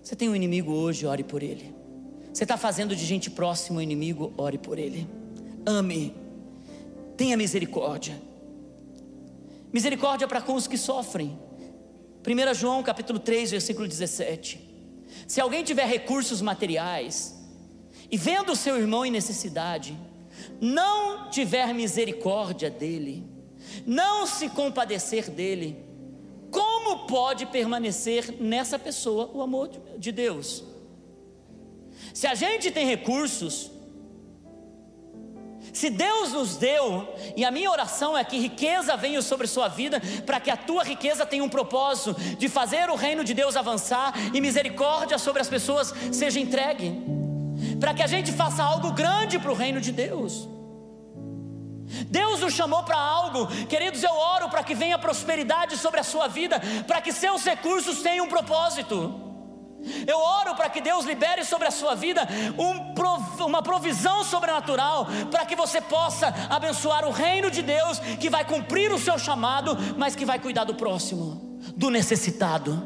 Você tem um inimigo hoje, ore por ele. Você está fazendo de gente próxima um inimigo, ore por ele. Ame, tenha misericórdia. Misericórdia para com os que sofrem. 1 João capítulo 3, versículo 17. Se alguém tiver recursos materiais, e vendo o seu irmão em necessidade, não tiver misericórdia dele, não se compadecer dele, como pode permanecer nessa pessoa o amor de Deus? Se a gente tem recursos, se Deus nos deu, e a minha oração é que riqueza venha sobre sua vida, para que a tua riqueza tenha um propósito de fazer o reino de Deus avançar e misericórdia sobre as pessoas seja entregue para que a gente faça algo grande para o reino de Deus. Deus nos chamou para algo, queridos. Eu oro para que venha prosperidade sobre a sua vida, para que seus recursos tenham um propósito. Eu oro para que Deus libere sobre a sua vida um, uma provisão sobrenatural, para que você possa abençoar o reino de Deus, que vai cumprir o seu chamado, mas que vai cuidar do próximo, do necessitado,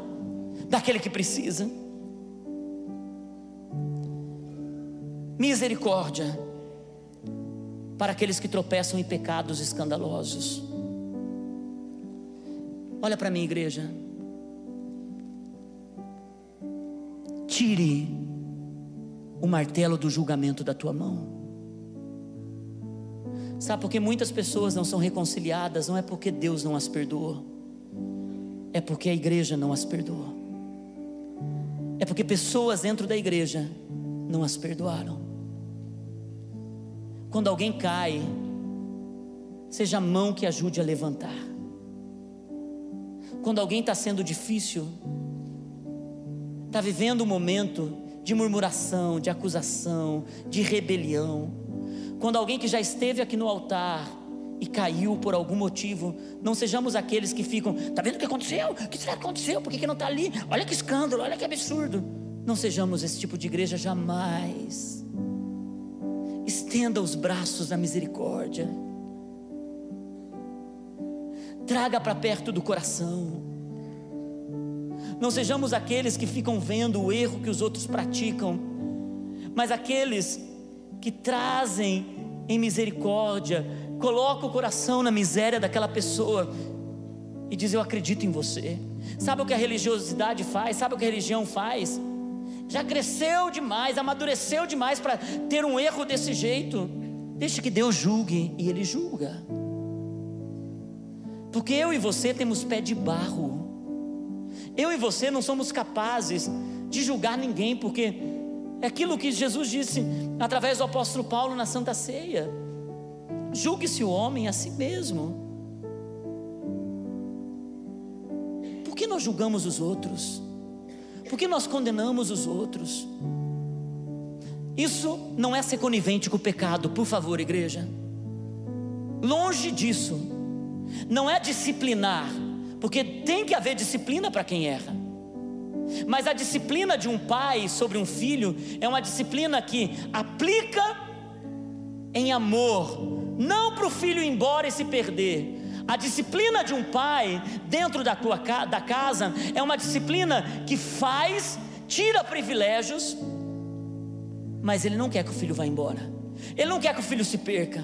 daquele que precisa. Misericórdia para aqueles que tropeçam em pecados escandalosos. Olha para mim, igreja. Tire o martelo do julgamento da tua mão. Sabe por que muitas pessoas não são reconciliadas? Não é porque Deus não as perdoou, é porque a igreja não as perdoou. É porque pessoas dentro da igreja não as perdoaram. Quando alguém cai, seja a mão que ajude a levantar. Quando alguém está sendo difícil, está vivendo um momento de murmuração, de acusação, de rebelião. Quando alguém que já esteve aqui no altar e caiu por algum motivo, não sejamos aqueles que ficam, está vendo o que aconteceu? O que será que aconteceu? Por que, que não está ali? Olha que escândalo, olha que absurdo. Não sejamos esse tipo de igreja jamais. Estenda os braços da misericórdia. Traga para perto do coração. Não sejamos aqueles que ficam vendo o erro que os outros praticam, mas aqueles que trazem em misericórdia, colocam o coração na miséria daquela pessoa e dizem: Eu acredito em você. Sabe o que a religiosidade faz? Sabe o que a religião faz? Já cresceu demais, amadureceu demais para ter um erro desse jeito. Deixe que Deus julgue e Ele julga. Porque eu e você temos pé de barro. Eu e você não somos capazes de julgar ninguém, porque é aquilo que Jesus disse através do apóstolo Paulo na Santa Ceia. Julgue-se o homem a si mesmo. Por que nós julgamos os outros? Por que nós condenamos os outros? Isso não é ser conivente com o pecado, por favor, igreja. Longe disso. Não é disciplinar, porque tem que haver disciplina para quem erra. Mas a disciplina de um pai sobre um filho é uma disciplina que aplica em amor, não para o filho ir embora e se perder, a disciplina de um pai dentro da tua da casa é uma disciplina que faz, tira privilégios, mas ele não quer que o filho vá embora. Ele não quer que o filho se perca.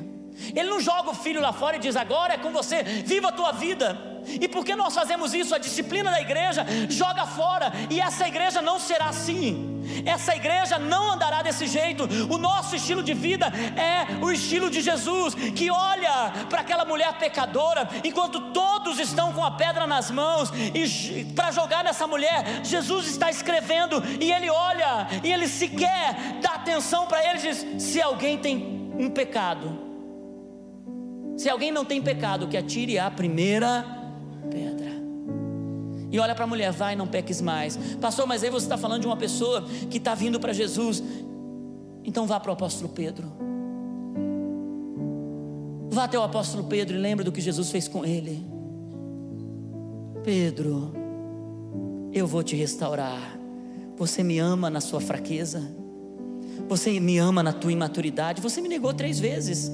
Ele não joga o filho lá fora e diz: agora é com você, viva a tua vida. E porque nós fazemos isso? A disciplina da igreja joga fora, e essa igreja não será assim. Essa igreja não andará desse jeito. O nosso estilo de vida é o estilo de Jesus, que olha para aquela mulher pecadora, enquanto todos estão com a pedra nas mãos, e para jogar nessa mulher, Jesus está escrevendo, e ele olha, e ele sequer dá atenção para ele, diz: se alguém tem um pecado, se alguém não tem pecado, que atire a primeira. E olha para a mulher, vai, não peques mais. Pastor, mas aí você está falando de uma pessoa que está vindo para Jesus. Então vá para o apóstolo Pedro. Vá até o apóstolo Pedro e lembre do que Jesus fez com ele. Pedro, eu vou te restaurar. Você me ama na sua fraqueza. Você me ama na tua imaturidade. Você me negou três vezes.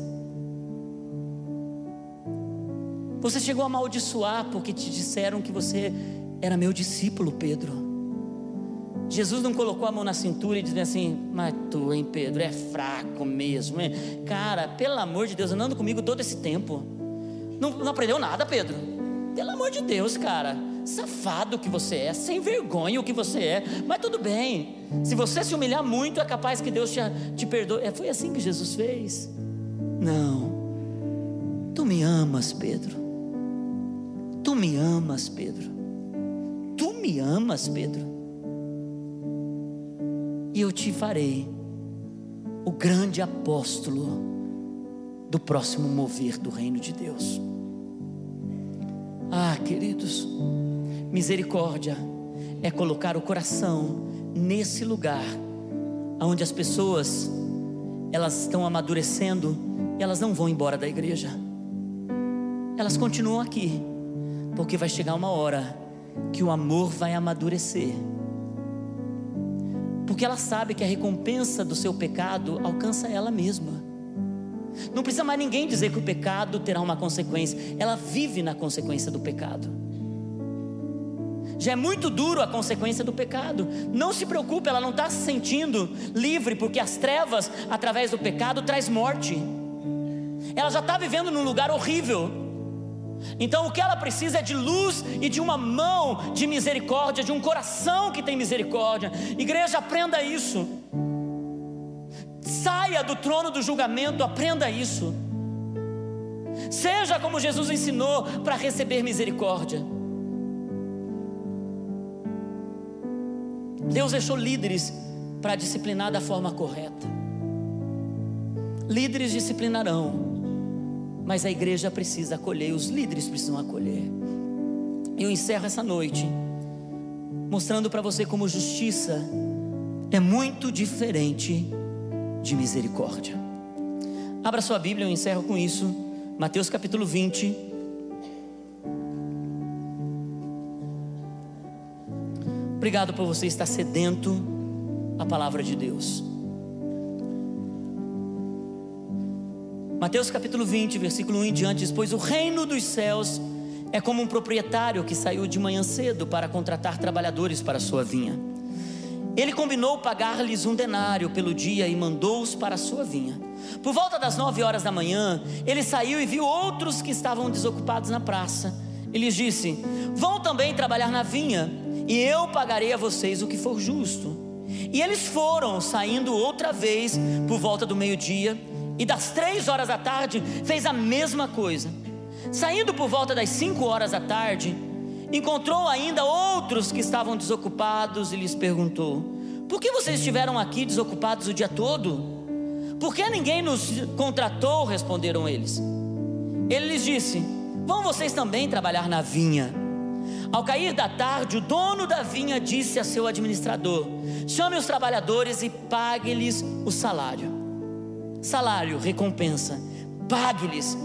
Você chegou a amaldiçoar porque te disseram que você era meu discípulo, Pedro. Jesus não colocou a mão na cintura e disse assim: Mas tu, hein, Pedro, é fraco mesmo, hein? Cara, pelo amor de Deus, andando comigo todo esse tempo. Não, não aprendeu nada, Pedro. Pelo amor de Deus, cara. Safado que você é, sem vergonha o que você é, mas tudo bem. Se você se humilhar muito, é capaz que Deus te, te perdoe. É, foi assim que Jesus fez. Não. Tu me amas, Pedro. Tu me amas, Pedro. Me amas, Pedro. E eu te farei o grande apóstolo do próximo mover do reino de Deus. Ah, queridos, misericórdia é colocar o coração nesse lugar onde as pessoas elas estão amadurecendo e elas não vão embora da igreja. Elas continuam aqui porque vai chegar uma hora que o amor vai amadurecer. Porque ela sabe que a recompensa do seu pecado alcança ela mesma. Não precisa mais ninguém dizer que o pecado terá uma consequência. Ela vive na consequência do pecado. Já é muito duro a consequência do pecado. Não se preocupe, ela não está se sentindo livre, porque as trevas, através do pecado, traz morte. Ela já está vivendo num lugar horrível. Então o que ela precisa é de luz e de uma mão de misericórdia, de um coração que tem misericórdia. Igreja, aprenda isso. Saia do trono do julgamento, aprenda isso. Seja como Jesus ensinou para receber misericórdia. Deus deixou líderes para disciplinar da forma correta. Líderes disciplinarão, mas a igreja precisa acolher, os líderes precisam acolher. Eu encerro essa noite mostrando para você como justiça é muito diferente de misericórdia. Abra sua Bíblia, eu encerro com isso. Mateus capítulo 20. Obrigado por você estar sedento a palavra de Deus. Mateus capítulo 20, versículo 1 em diante diz: Pois o reino dos céus é como um proprietário que saiu de manhã cedo para contratar trabalhadores para sua vinha. Ele combinou pagar-lhes um denário pelo dia e mandou-os para sua vinha. Por volta das nove horas da manhã, ele saiu e viu outros que estavam desocupados na praça. E lhes disse: Vão também trabalhar na vinha, e eu pagarei a vocês o que for justo. E eles foram, saindo outra vez por volta do meio-dia e das três horas da tarde fez a mesma coisa. Saindo por volta das cinco horas da tarde, encontrou ainda outros que estavam desocupados e lhes perguntou: Por que vocês estiveram aqui desocupados o dia todo? Por que ninguém nos contratou? responderam eles. Ele lhes disse: Vão vocês também trabalhar na vinha. Ao cair da tarde, o dono da vinha disse a seu administrador: Chame os trabalhadores e pague-lhes o salário salário, recompensa. Pague-lhes.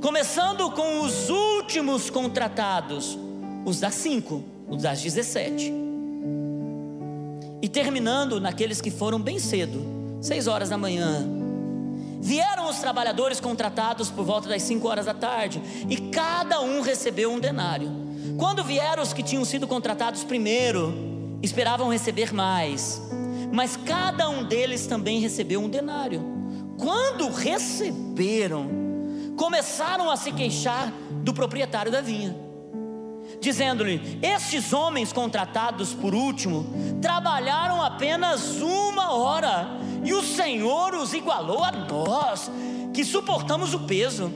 Começando com os últimos contratados, os das cinco, os das 17. E terminando naqueles que foram bem cedo, seis horas da manhã. Vieram os trabalhadores contratados por volta das cinco horas da tarde, e cada um recebeu um denário. Quando vieram os que tinham sido contratados primeiro, esperavam receber mais, mas cada um deles também recebeu um denário quando receberam, começaram a se queixar do proprietário da vinha, dizendo-lhe: Estes homens contratados por último trabalharam apenas uma hora, e o Senhor os igualou a nós, que suportamos o peso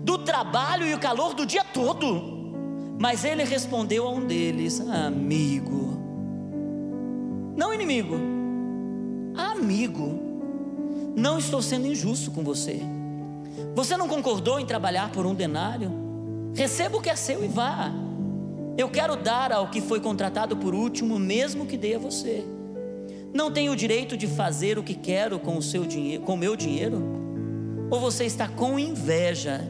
do trabalho e o calor do dia todo. Mas ele respondeu a um deles: Amigo, não inimigo, amigo não estou sendo injusto com você. Você não concordou em trabalhar por um denário? Receba o que é seu e vá. Eu quero dar ao que foi contratado por último, mesmo que dê a você. Não tenho o direito de fazer o que quero com o seu dinheiro, com o meu dinheiro? Ou você está com inveja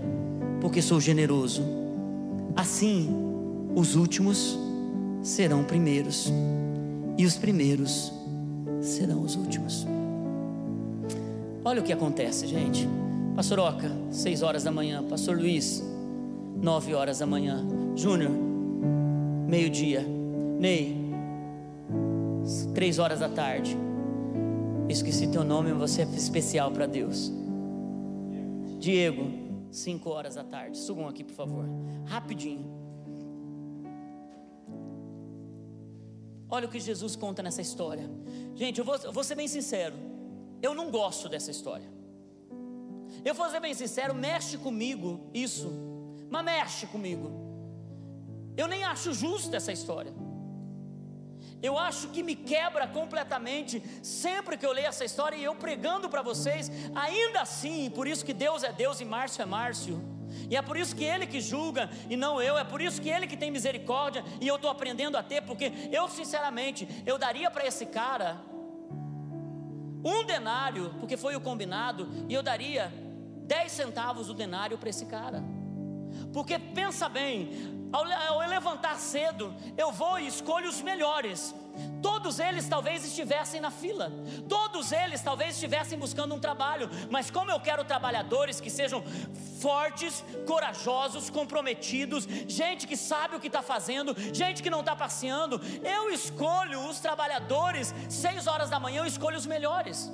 porque sou generoso? Assim, os últimos serão primeiros e os primeiros serão os últimos. Olha o que acontece, gente. Pastor Oca, 6 horas da manhã. Pastor Luiz, 9 horas da manhã. Júnior, meio-dia. Ney, 3 horas da tarde. Esqueci teu nome, você é especial para Deus. Diego, 5 horas da tarde. Subam aqui, por favor. Rapidinho. Olha o que Jesus conta nessa história. Gente, eu vou, eu vou ser bem sincero. Eu não gosto dessa história. Eu vou ser bem sincero, mexe comigo isso, mas mexe comigo. Eu nem acho justo essa história. Eu acho que me quebra completamente sempre que eu leio essa história e eu pregando para vocês, ainda assim, por isso que Deus é Deus e Márcio é Márcio. E é por isso que ele que julga e não eu, é por isso que ele que tem misericórdia e eu estou aprendendo a ter, porque eu sinceramente, eu daria para esse cara um denário, porque foi o combinado, e eu daria dez centavos do denário para esse cara. Porque pensa bem, ao, ao levantar cedo, eu vou e escolho os melhores. Todos eles talvez estivessem na fila, todos eles talvez estivessem buscando um trabalho, mas como eu quero trabalhadores que sejam fortes, corajosos, comprometidos, gente que sabe o que está fazendo, gente que não está passeando, eu escolho os trabalhadores, seis horas da manhã eu escolho os melhores.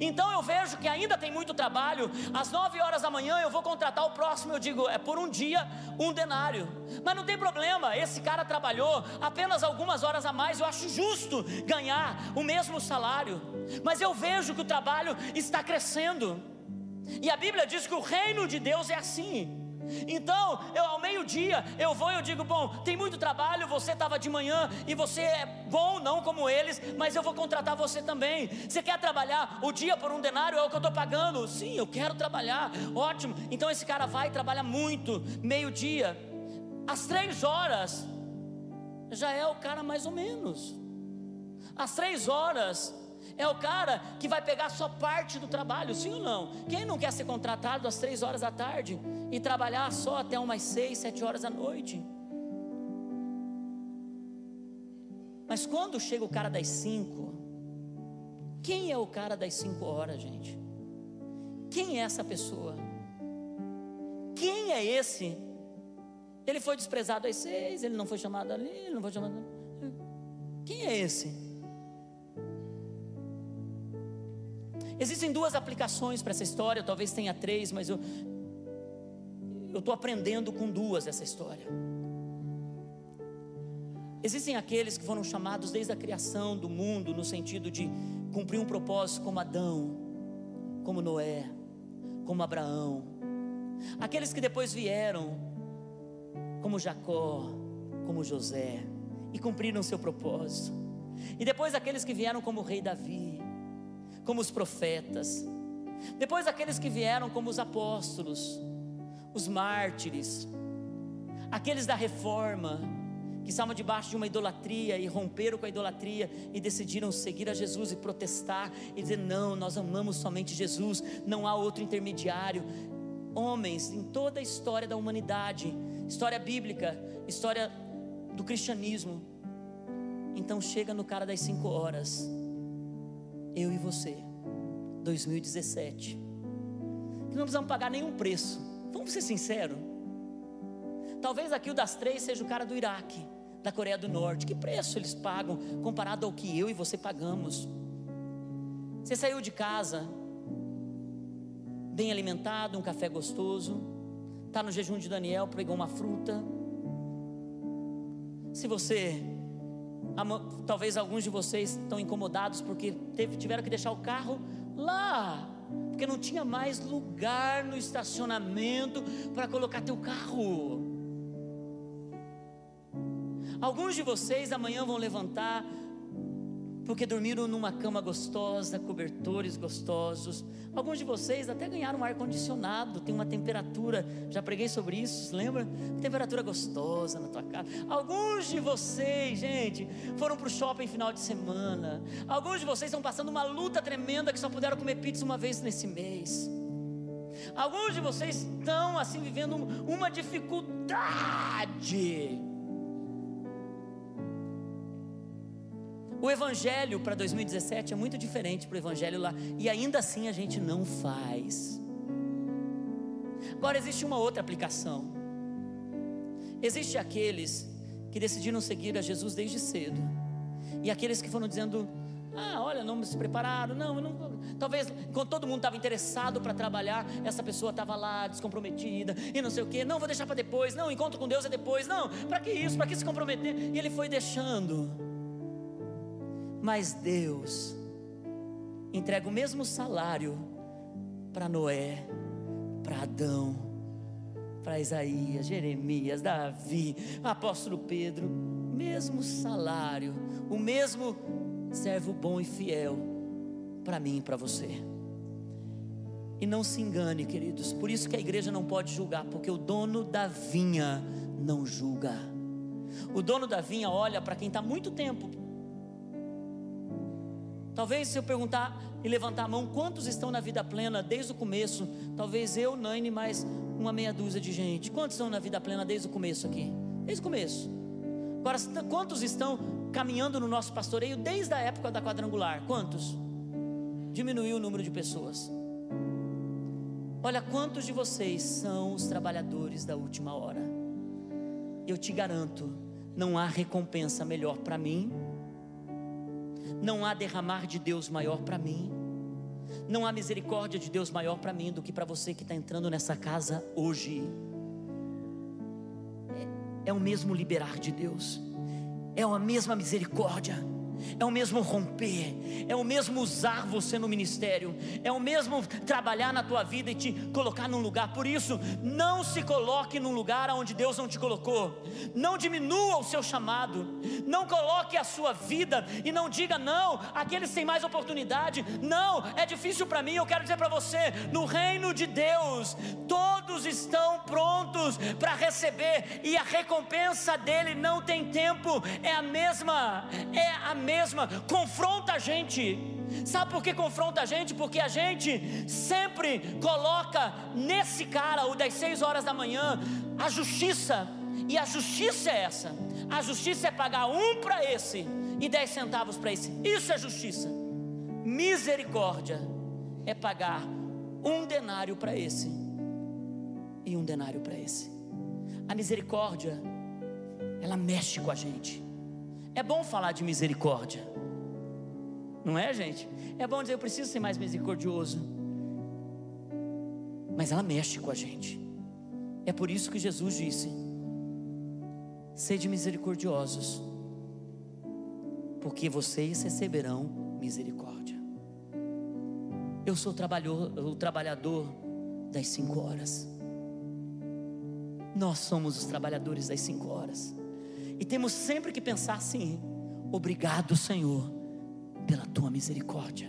Então eu vejo que ainda tem muito trabalho. Às nove horas da manhã eu vou contratar o próximo. Eu digo, é por um dia, um denário. Mas não tem problema, esse cara trabalhou apenas algumas horas a mais. Eu acho justo ganhar o mesmo salário. Mas eu vejo que o trabalho está crescendo. E a Bíblia diz que o reino de Deus é assim. Então, eu ao meio-dia, eu vou e eu digo: bom, tem muito trabalho, você estava de manhã e você é bom, não como eles, mas eu vou contratar você também. Você quer trabalhar o dia por um denário? É o que eu estou pagando. Sim, eu quero trabalhar. Ótimo. Então esse cara vai e trabalha muito, meio-dia, às três horas, já é o cara mais ou menos. Às três horas, é o cara que vai pegar só parte do trabalho, sim ou não? Quem não quer ser contratado às três horas da tarde e trabalhar só até umas seis, sete horas da noite? Mas quando chega o cara das cinco, quem é o cara das cinco horas, gente? Quem é essa pessoa? Quem é esse? Ele foi desprezado às seis, ele não foi chamado ali, ele não foi chamado. Quem é esse? Existem duas aplicações para essa história, talvez tenha três, mas eu estou aprendendo com duas essa história. Existem aqueles que foram chamados desde a criação do mundo no sentido de cumprir um propósito como Adão, como Noé, como Abraão. Aqueles que depois vieram como Jacó, como José e cumpriram seu propósito. E depois aqueles que vieram como o rei Davi, como os profetas. Depois aqueles que vieram como os apóstolos, os mártires, aqueles da reforma, que estavam debaixo de uma idolatria e romperam com a idolatria e decidiram seguir a Jesus e protestar e dizer: não, nós amamos somente Jesus, não há outro intermediário. Homens em toda a história da humanidade, história bíblica, história do cristianismo. Então chega no cara das cinco horas eu e você, 2017, que não precisamos pagar nenhum preço, vamos ser sinceros. Talvez aqui o das três seja o cara do Iraque, da Coreia do Norte. Que preço eles pagam comparado ao que eu e você pagamos? Você saiu de casa, bem alimentado, um café gostoso, está no jejum de Daniel, pegou uma fruta. Se você Talvez alguns de vocês estão incomodados porque teve, tiveram que deixar o carro lá, porque não tinha mais lugar no estacionamento para colocar teu carro. Alguns de vocês amanhã vão levantar porque dormiram numa cama gostosa, cobertores gostosos. Alguns de vocês até ganharam um ar-condicionado, tem uma temperatura, já preguei sobre isso, lembra? Temperatura gostosa na tua casa. Alguns de vocês, gente, foram para o shopping final de semana. Alguns de vocês estão passando uma luta tremenda que só puderam comer pizza uma vez nesse mês. Alguns de vocês estão assim vivendo uma dificuldade O evangelho para 2017 é muito diferente para o evangelho lá, e ainda assim a gente não faz. Agora existe uma outra aplicação. Existe aqueles que decidiram seguir a Jesus desde cedo, e aqueles que foram dizendo: Ah, olha, não se prepararam, não, não. Talvez quando todo mundo estava interessado para trabalhar, essa pessoa estava lá descomprometida e não sei o que. Não, vou deixar para depois. Não, encontro com Deus é depois. Não, para que isso? Para que se comprometer? E ele foi deixando. Mas Deus entrega o mesmo salário para Noé, para Adão, para Isaías, Jeremias, Davi, apóstolo Pedro, mesmo salário, o mesmo servo bom e fiel para mim e para você. E não se engane, queridos, por isso que a igreja não pode julgar, porque o dono da vinha não julga. O dono da vinha olha para quem está muito tempo Talvez se eu perguntar e levantar a mão, quantos estão na vida plena desde o começo? Talvez eu, Naine, mais uma meia dúzia de gente. Quantos estão na vida plena desde o começo aqui? Desde o começo. Agora, quantos estão caminhando no nosso pastoreio desde a época da quadrangular? Quantos? Diminuiu o número de pessoas. Olha, quantos de vocês são os trabalhadores da última hora? Eu te garanto, não há recompensa melhor para mim não há derramar de Deus maior para mim. Não há misericórdia de Deus maior para mim do que para você que está entrando nessa casa hoje. É, é o mesmo liberar de Deus, é a mesma misericórdia, é o mesmo romper, é o mesmo usar você no ministério, é o mesmo trabalhar na tua vida e te colocar num lugar. Por isso, não se coloque num lugar onde Deus não te colocou, não diminua o seu chamado, não coloque a sua vida e não diga não, aqueles têm mais oportunidade. Não, é difícil para mim. Eu quero dizer para você: no reino de Deus, todos estão prontos para receber e a recompensa dele não tem tempo, é a mesma, é a mesma, confronta a gente. Sabe por que confronta a gente? Porque a gente sempre coloca nesse cara, o das seis horas da manhã, a justiça. E a justiça é essa: a justiça é pagar um para esse e dez centavos para esse. Isso é justiça. Misericórdia é pagar um denário para esse e um denário para esse. A misericórdia, ela mexe com a gente. É bom falar de misericórdia, não é, gente? É bom dizer eu preciso ser mais misericordioso, mas ela mexe com a gente. É por isso que Jesus disse: sede misericordiosos, porque vocês receberão misericórdia. Eu sou o trabalhador das cinco horas. Nós somos os trabalhadores das cinco horas. E temos sempre que pensar assim: obrigado, Senhor, pela tua misericórdia.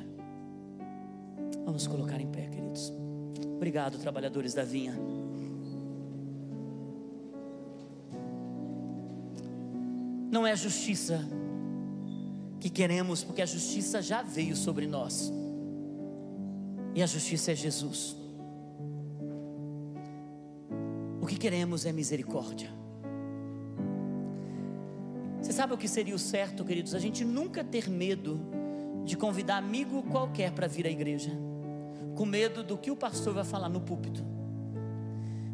Vamos colocar em pé, queridos. Obrigado, trabalhadores da vinha. Não é justiça que queremos, porque a justiça já veio sobre nós. E a justiça é Jesus. O que queremos é misericórdia. Sabe o que seria o certo, queridos? A gente nunca ter medo de convidar amigo qualquer para vir à igreja, com medo do que o pastor vai falar no púlpito.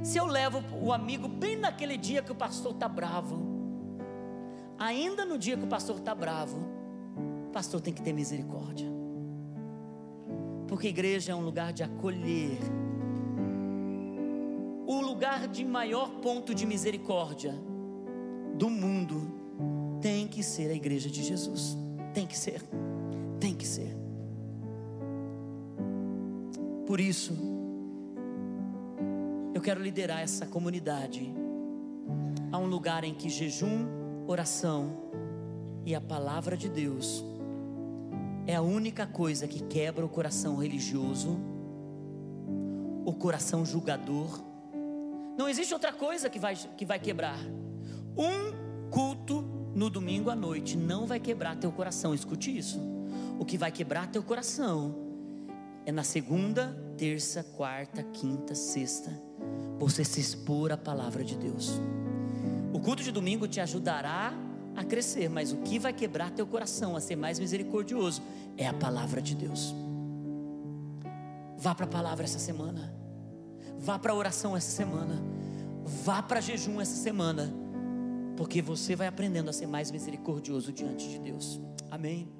Se eu levo o amigo bem naquele dia que o pastor está bravo, ainda no dia que o pastor está bravo, pastor tem que ter misericórdia. Porque igreja é um lugar de acolher. O lugar de maior ponto de misericórdia do mundo tem que ser a igreja de Jesus. Tem que ser. Tem que ser. Por isso, eu quero liderar essa comunidade a um lugar em que jejum, oração e a palavra de Deus é a única coisa que quebra o coração religioso, o coração julgador. Não existe outra coisa que vai, que vai quebrar. Um culto no domingo à noite não vai quebrar teu coração, escute isso. O que vai quebrar teu coração é na segunda, terça, quarta, quinta, sexta, você se expor à palavra de Deus. O culto de domingo te ajudará a crescer, mas o que vai quebrar teu coração a ser mais misericordioso é a palavra de Deus. Vá para a palavra essa semana. Vá para a oração essa semana. Vá para jejum essa semana. Porque você vai aprendendo a ser mais misericordioso diante de Deus. Amém.